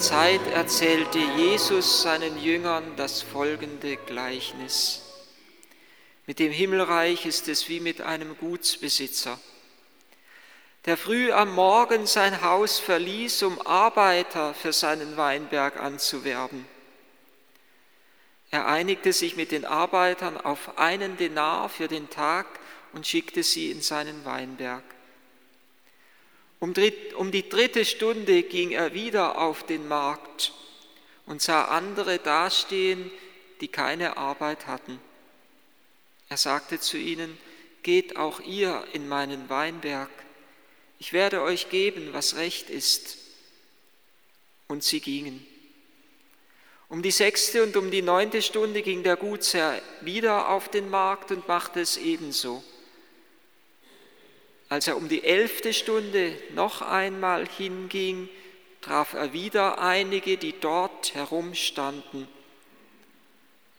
Zeit erzählte Jesus seinen Jüngern das folgende Gleichnis. Mit dem Himmelreich ist es wie mit einem Gutsbesitzer, der früh am Morgen sein Haus verließ, um Arbeiter für seinen Weinberg anzuwerben. Er einigte sich mit den Arbeitern auf einen Denar für den Tag und schickte sie in seinen Weinberg. Um, die dritte Stunde ging er wieder auf den Markt und sah andere dastehen, die keine Arbeit hatten. Er sagte zu ihnen, geht auch ihr in meinen Weinberg, ich werde euch geben, was recht ist. Und sie gingen. Um die sechste und um die neunte Stunde ging der Gutsherr wieder auf den Markt und machte es ebenso. Als er um die elfte Stunde noch einmal hinging, traf er wieder einige, die dort herumstanden.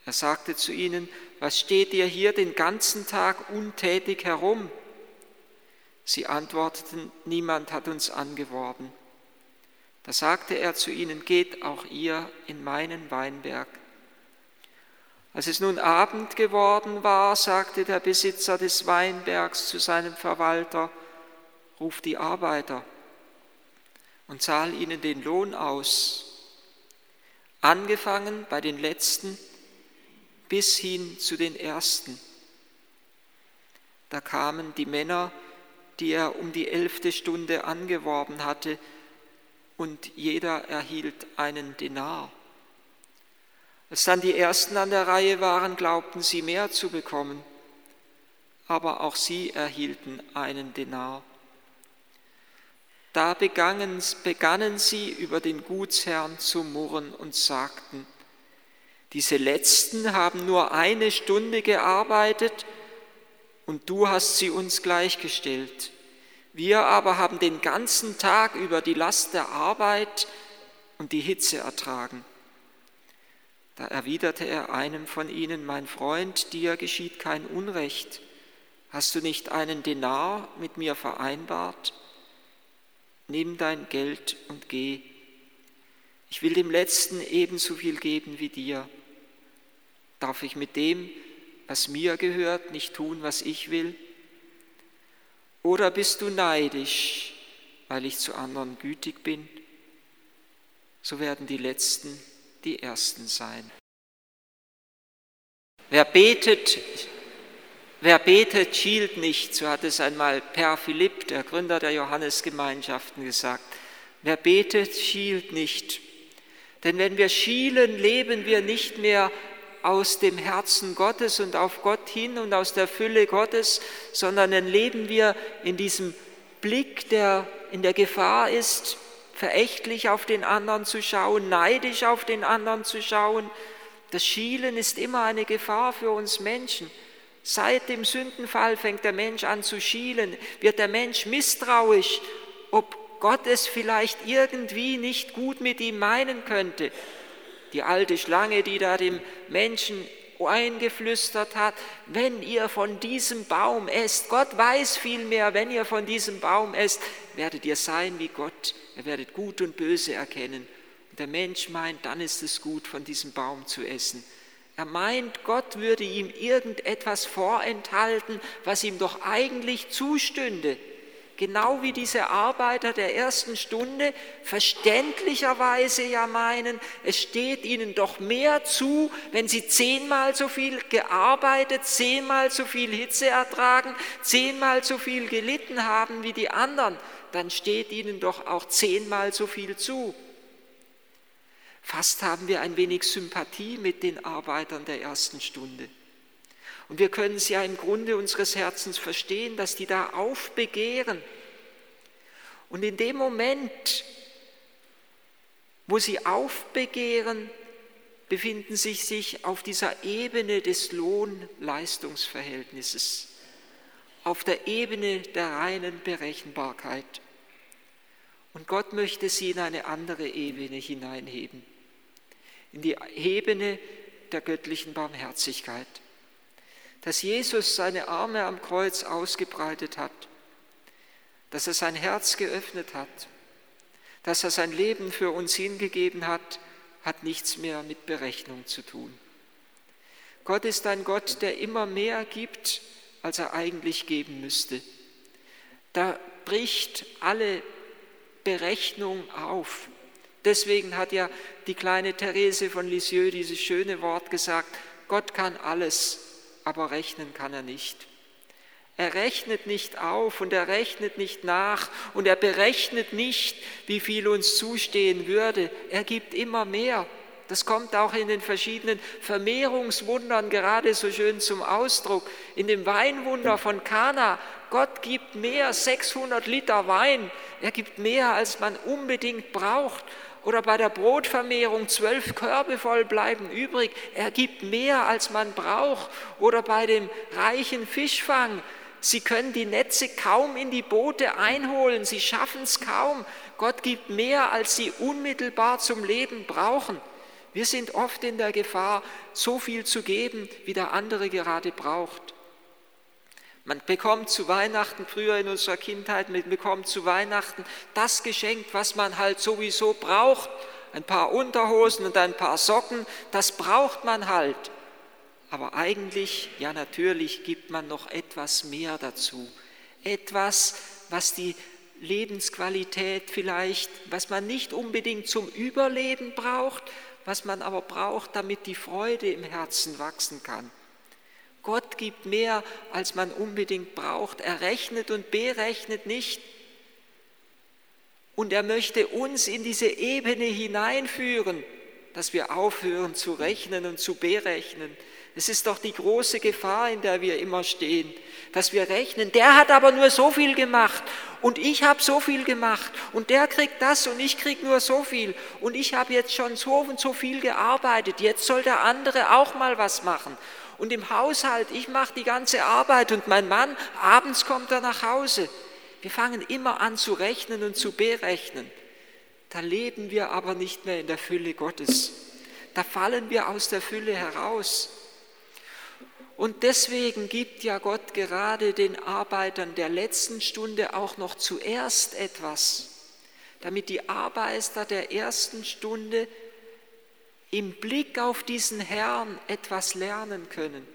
Er sagte zu ihnen, was steht ihr hier den ganzen Tag untätig herum? Sie antworteten, niemand hat uns angeworben. Da sagte er zu ihnen, geht auch ihr in meinen Weinberg. Als es nun Abend geworden war, sagte der Besitzer des Weinbergs zu seinem Verwalter, ruf die Arbeiter und zahl ihnen den Lohn aus, angefangen bei den Letzten bis hin zu den Ersten. Da kamen die Männer, die er um die elfte Stunde angeworben hatte, und jeder erhielt einen Denar. Als dann die Ersten an der Reihe waren, glaubten sie mehr zu bekommen, aber auch sie erhielten einen Denar. Da begannen, begannen sie über den Gutsherrn zu murren und sagten, diese Letzten haben nur eine Stunde gearbeitet und du hast sie uns gleichgestellt. Wir aber haben den ganzen Tag über die Last der Arbeit und die Hitze ertragen. Da erwiderte er einem von ihnen, mein Freund, dir geschieht kein Unrecht. Hast du nicht einen Denar mit mir vereinbart? Nimm dein Geld und geh. Ich will dem Letzten ebenso viel geben wie dir. Darf ich mit dem, was mir gehört, nicht tun, was ich will? Oder bist du neidisch, weil ich zu anderen gütig bin? So werden die Letzten die Ersten sein. Wer betet, wer betet, schielt nicht, so hat es einmal Per Philipp, der Gründer der Johannesgemeinschaften, gesagt. Wer betet, schielt nicht. Denn wenn wir schielen, leben wir nicht mehr aus dem Herzen Gottes und auf Gott hin und aus der Fülle Gottes, sondern dann leben wir in diesem Blick, der in der Gefahr ist, verächtlich auf den anderen zu schauen, neidisch auf den anderen zu schauen. Das Schielen ist immer eine Gefahr für uns Menschen. Seit dem Sündenfall fängt der Mensch an zu schielen, wird der Mensch misstrauisch, ob Gott es vielleicht irgendwie nicht gut mit ihm meinen könnte. Die alte Schlange, die da dem Menschen eingeflüstert hat, wenn ihr von diesem Baum esst, Gott weiß vielmehr, wenn ihr von diesem Baum esst, werdet ihr sein wie Gott, ihr werdet Gut und Böse erkennen. Und der Mensch meint, dann ist es gut, von diesem Baum zu essen. Er meint, Gott würde ihm irgendetwas vorenthalten, was ihm doch eigentlich zustünde genau wie diese Arbeiter der ersten Stunde verständlicherweise ja meinen, es steht ihnen doch mehr zu, wenn sie zehnmal so viel gearbeitet, zehnmal so viel Hitze ertragen, zehnmal so viel gelitten haben wie die anderen, dann steht ihnen doch auch zehnmal so viel zu. Fast haben wir ein wenig Sympathie mit den Arbeitern der ersten Stunde. Und wir können es ja im Grunde unseres Herzens verstehen, dass die da aufbegehren. Und in dem Moment, wo sie aufbegehren, befinden sie sich auf dieser Ebene des Lohn-Leistungsverhältnisses, auf der Ebene der reinen Berechenbarkeit. Und Gott möchte sie in eine andere Ebene hineinheben, in die Ebene der göttlichen Barmherzigkeit dass Jesus seine Arme am Kreuz ausgebreitet hat, dass er sein Herz geöffnet hat, dass er sein Leben für uns hingegeben hat, hat nichts mehr mit Berechnung zu tun. Gott ist ein Gott, der immer mehr gibt, als er eigentlich geben müsste. Da bricht alle Berechnung auf. Deswegen hat ja die kleine Therese von Lisieux dieses schöne Wort gesagt, Gott kann alles, aber rechnen kann er nicht. Er rechnet nicht auf und er rechnet nicht nach und er berechnet nicht, wie viel uns zustehen würde. Er gibt immer mehr. Das kommt auch in den verschiedenen Vermehrungswundern gerade so schön zum Ausdruck. In dem Weinwunder von Kana, Gott gibt mehr, 600 Liter Wein. Er gibt mehr, als man unbedingt braucht. Oder bei der Brotvermehrung zwölf Körbe voll bleiben übrig. Er gibt mehr, als man braucht. Oder bei dem reichen Fischfang Sie können die Netze kaum in die Boote einholen, sie schaffen es kaum. Gott gibt mehr, als sie unmittelbar zum Leben brauchen. Wir sind oft in der Gefahr, so viel zu geben, wie der andere gerade braucht. Man bekommt zu Weihnachten, früher in unserer Kindheit, man bekommt zu Weihnachten das Geschenk, was man halt sowieso braucht. Ein paar Unterhosen und ein paar Socken, das braucht man halt. Aber eigentlich, ja natürlich, gibt man noch etwas mehr dazu. Etwas, was die Lebensqualität vielleicht, was man nicht unbedingt zum Überleben braucht, was man aber braucht, damit die Freude im Herzen wachsen kann. Gott gibt mehr, als man unbedingt braucht. Er rechnet und berechnet nicht. Und er möchte uns in diese Ebene hineinführen, dass wir aufhören zu rechnen und zu berechnen, es ist doch die große Gefahr, in der wir immer stehen, dass wir rechnen, der hat aber nur so viel gemacht und ich habe so viel gemacht und der kriegt das und ich krieg nur so viel und ich habe jetzt schon so und so viel gearbeitet, jetzt soll der andere auch mal was machen. Und im Haushalt, ich mache die ganze Arbeit und mein Mann, abends kommt er nach Hause. Wir fangen immer an zu rechnen und zu berechnen. Da leben wir aber nicht mehr in der Fülle Gottes. Da fallen wir aus der Fülle heraus. Und deswegen gibt ja Gott gerade den Arbeitern der letzten Stunde auch noch zuerst etwas, damit die Arbeiter der ersten Stunde im Blick auf diesen Herrn etwas lernen können.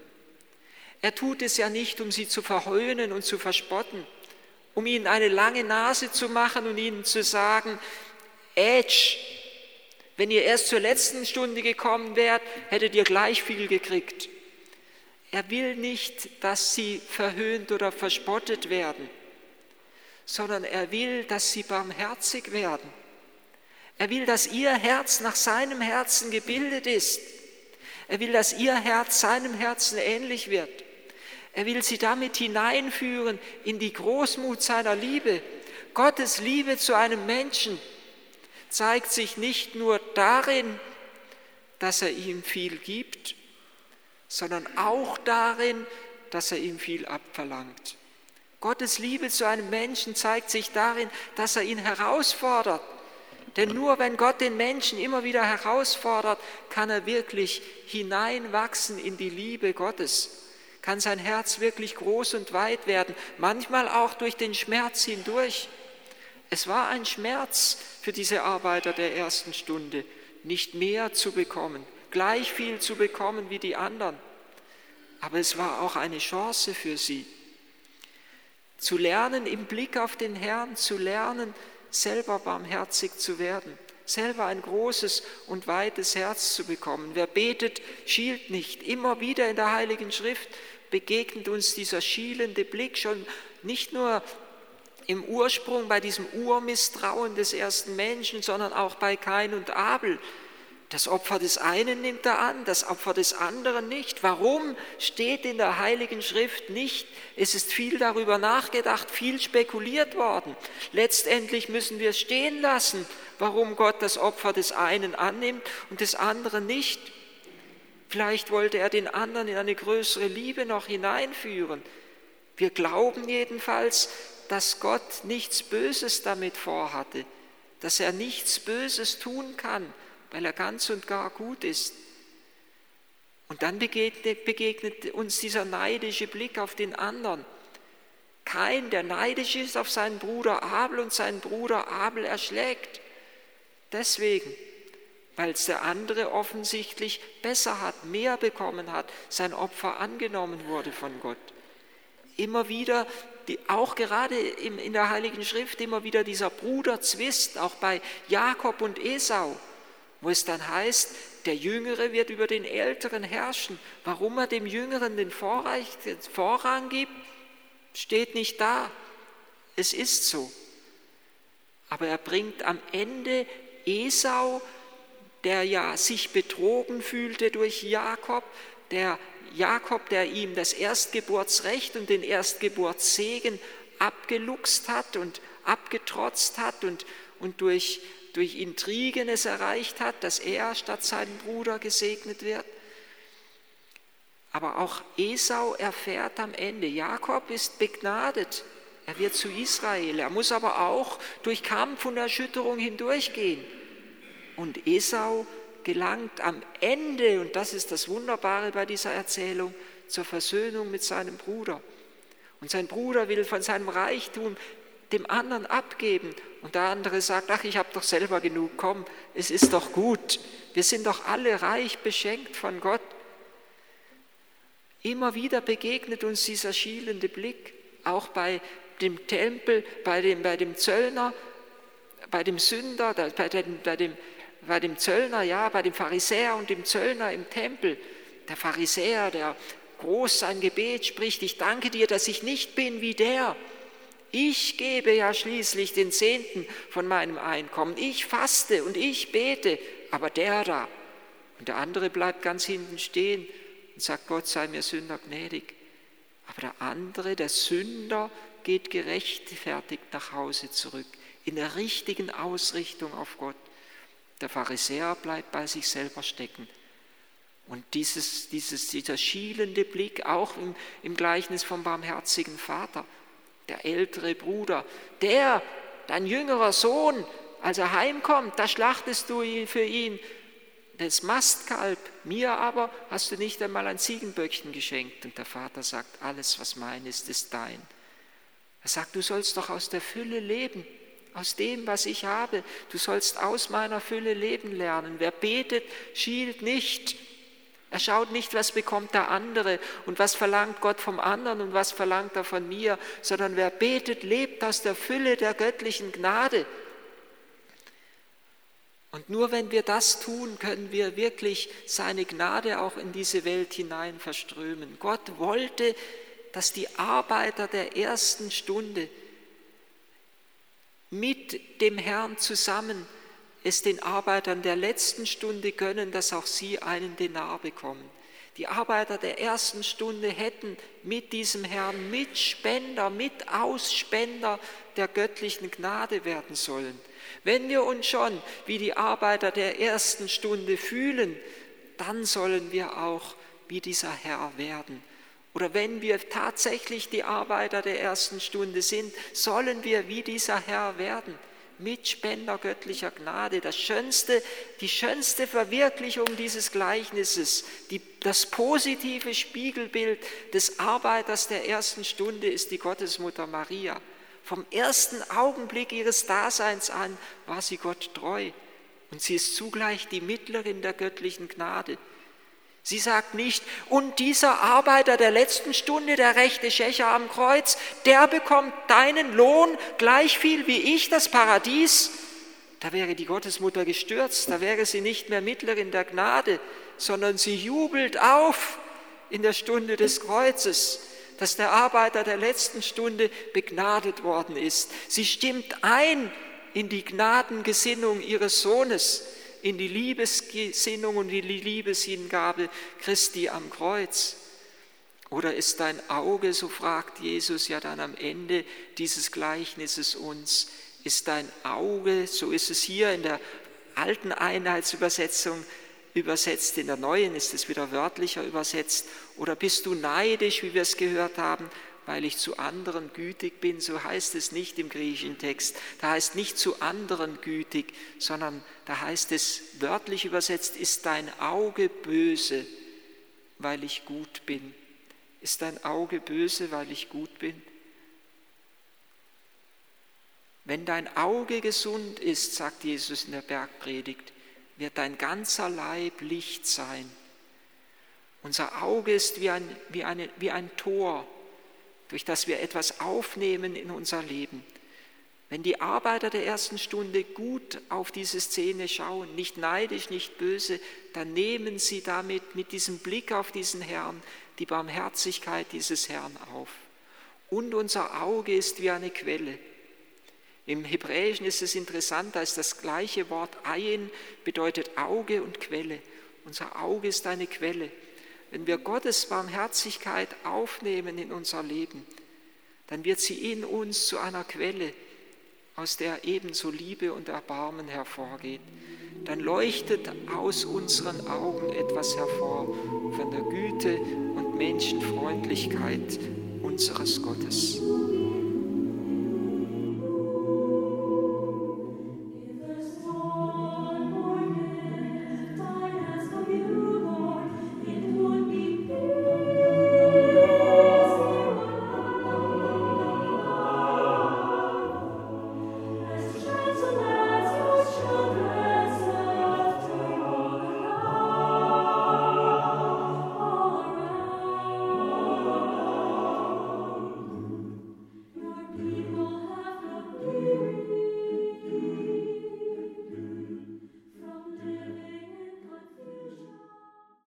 Er tut es ja nicht, um sie zu verhöhnen und zu verspotten, um ihnen eine lange Nase zu machen und ihnen zu sagen, Ätsch, wenn ihr erst zur letzten Stunde gekommen wärt, hättet ihr gleich viel gekriegt. Er will nicht, dass sie verhöhnt oder verspottet werden, sondern er will, dass sie barmherzig werden. Er will, dass ihr Herz nach seinem Herzen gebildet ist. Er will, dass ihr Herz seinem Herzen ähnlich wird. Er will sie damit hineinführen in die Großmut seiner Liebe. Gottes Liebe zu einem Menschen zeigt sich nicht nur darin, dass er ihm viel gibt, sondern auch darin, dass er ihm viel abverlangt. Gottes Liebe zu einem Menschen zeigt sich darin, dass er ihn herausfordert. Denn nur wenn Gott den Menschen immer wieder herausfordert, kann er wirklich hineinwachsen in die Liebe Gottes, kann sein Herz wirklich groß und weit werden, manchmal auch durch den Schmerz hindurch. Es war ein Schmerz für diese Arbeiter der ersten Stunde, nicht mehr zu bekommen, gleich viel zu bekommen wie die anderen. Aber es war auch eine Chance für sie, zu lernen, im Blick auf den Herrn zu lernen, selber barmherzig zu werden, selber ein großes und weites Herz zu bekommen. Wer betet, schielt nicht. Immer wieder in der Heiligen Schrift begegnet uns dieser schielende Blick schon nicht nur im Ursprung bei diesem Urmisstrauen des ersten Menschen, sondern auch bei Kain und Abel. Das Opfer des einen nimmt er an, das Opfer des anderen nicht. Warum steht in der Heiligen Schrift nicht? Es ist viel darüber nachgedacht, viel spekuliert worden. Letztendlich müssen wir stehen lassen, warum Gott das Opfer des einen annimmt und des anderen nicht. Vielleicht wollte er den anderen in eine größere Liebe noch hineinführen. Wir glauben jedenfalls, dass Gott nichts Böses damit vorhatte, dass er nichts Böses tun kann weil er ganz und gar gut ist. Und dann begegnet, begegnet uns dieser neidische Blick auf den anderen. Kein, der neidisch ist auf seinen Bruder Abel und seinen Bruder Abel erschlägt. Deswegen, weil es der andere offensichtlich besser hat, mehr bekommen hat, sein Opfer angenommen wurde von Gott. Immer wieder, die, auch gerade in der Heiligen Schrift, immer wieder dieser Bruderzwist, auch bei Jakob und Esau, wo es dann heißt, der Jüngere wird über den Älteren herrschen. Warum er dem Jüngeren den Vorrang gibt, steht nicht da. Es ist so. Aber er bringt am Ende Esau, der ja sich betrogen fühlte durch Jakob, der Jakob, der ihm das Erstgeburtsrecht und den Erstgeburtssegen abgeluchst hat und abgetrotzt hat und, und durch, durch Intrigen es erreicht hat, dass er statt seinem Bruder gesegnet wird. Aber auch Esau erfährt am Ende, Jakob ist begnadet, er wird zu Israel, er muss aber auch durch Kampf und Erschütterung hindurchgehen. Und Esau gelangt am Ende, und das ist das Wunderbare bei dieser Erzählung, zur Versöhnung mit seinem Bruder. Und sein Bruder will von seinem Reichtum dem anderen abgeben. Und der andere sagt, ach, ich habe doch selber genug, komm, es ist doch gut. Wir sind doch alle reich beschenkt von Gott. Immer wieder begegnet uns dieser schielende Blick, auch bei dem Tempel, bei dem, bei dem Zöllner, bei dem Sünder, bei dem, bei, dem, bei dem Zöllner, ja, bei dem Pharisäer und dem Zöllner im Tempel. Der Pharisäer, der groß sein Gebet spricht, ich danke dir, dass ich nicht bin wie der. Ich gebe ja schließlich den Zehnten von meinem Einkommen. Ich faste und ich bete, aber der da. Und der andere bleibt ganz hinten stehen und sagt, Gott sei mir Sünder gnädig. Aber der andere, der Sünder, geht gerechtfertigt nach Hause zurück, in der richtigen Ausrichtung auf Gott. Der Pharisäer bleibt bei sich selber stecken. Und dieses, dieses, dieser schielende Blick, auch im, im Gleichnis vom barmherzigen Vater, der ältere Bruder, der, dein jüngerer Sohn, als er heimkommt, da schlachtest du für ihn das Mastkalb, mir aber hast du nicht einmal ein Ziegenböckchen geschenkt. Und der Vater sagt, alles, was mein ist, ist dein. Er sagt, du sollst doch aus der Fülle leben, aus dem, was ich habe. Du sollst aus meiner Fülle leben lernen. Wer betet, schielt nicht. Er schaut nicht, was bekommt der andere und was verlangt Gott vom anderen und was verlangt er von mir, sondern wer betet, lebt aus der Fülle der göttlichen Gnade. Und nur wenn wir das tun, können wir wirklich seine Gnade auch in diese Welt hinein verströmen. Gott wollte dass die Arbeiter der ersten Stunde mit dem Herrn zusammen es den Arbeitern der letzten Stunde gönnen, dass auch sie einen Denar bekommen. Die Arbeiter der ersten Stunde hätten mit diesem Herrn Mitspender, Mitausspender der göttlichen Gnade werden sollen. Wenn wir uns schon wie die Arbeiter der ersten Stunde fühlen, dann sollen wir auch wie dieser Herr werden oder wenn wir tatsächlich die Arbeiter der ersten Stunde sind, sollen wir wie dieser Herr werden. Mitspender göttlicher Gnade, das schönste, die schönste Verwirklichung dieses Gleichnisses, die, das positive Spiegelbild des Arbeiters der ersten Stunde ist die Gottesmutter Maria. Vom ersten Augenblick ihres Daseins an war sie Gott treu und sie ist zugleich die Mittlerin der göttlichen Gnade. Sie sagt nicht, und dieser Arbeiter der letzten Stunde, der rechte Schächer am Kreuz, der bekommt deinen Lohn gleich viel wie ich, das Paradies. Da wäre die Gottesmutter gestürzt, da wäre sie nicht mehr Mittlerin der Gnade, sondern sie jubelt auf in der Stunde des Kreuzes, dass der Arbeiter der letzten Stunde begnadet worden ist. Sie stimmt ein in die Gnadengesinnung ihres Sohnes in die Liebesgesinnung und die Liebeshingabe Christi am Kreuz? Oder ist dein Auge, so fragt Jesus ja dann am Ende dieses Gleichnisses uns, ist dein Auge, so ist es hier in der alten Einheitsübersetzung übersetzt, in der neuen ist es wieder wörtlicher übersetzt, oder bist du neidisch, wie wir es gehört haben, weil ich zu anderen gütig bin, so heißt es nicht im griechischen Text. Da heißt nicht zu anderen gütig, sondern da heißt es wörtlich übersetzt, ist dein Auge böse, weil ich gut bin. Ist dein Auge böse, weil ich gut bin? Wenn dein Auge gesund ist, sagt Jesus in der Bergpredigt, wird dein ganzer Leib Licht sein. Unser Auge ist wie ein, wie, eine, wie ein Tor, durch das wir etwas aufnehmen in unser Leben. Wenn die Arbeiter der ersten Stunde gut auf diese Szene schauen, nicht neidisch, nicht böse, dann nehmen sie damit mit diesem Blick auf diesen Herrn die Barmherzigkeit dieses Herrn auf. Und unser Auge ist wie eine Quelle. Im Hebräischen ist es interessant, da ist das gleiche Wort Ayin, bedeutet Auge und Quelle. Unser Auge ist eine Quelle. Wenn wir Gottes Barmherzigkeit aufnehmen in unser Leben, dann wird sie in uns zu einer Quelle, aus der ebenso Liebe und Erbarmen hervorgeht. Dann leuchtet aus unseren Augen etwas hervor von der Güte und Menschenfreundlichkeit unseres Gottes.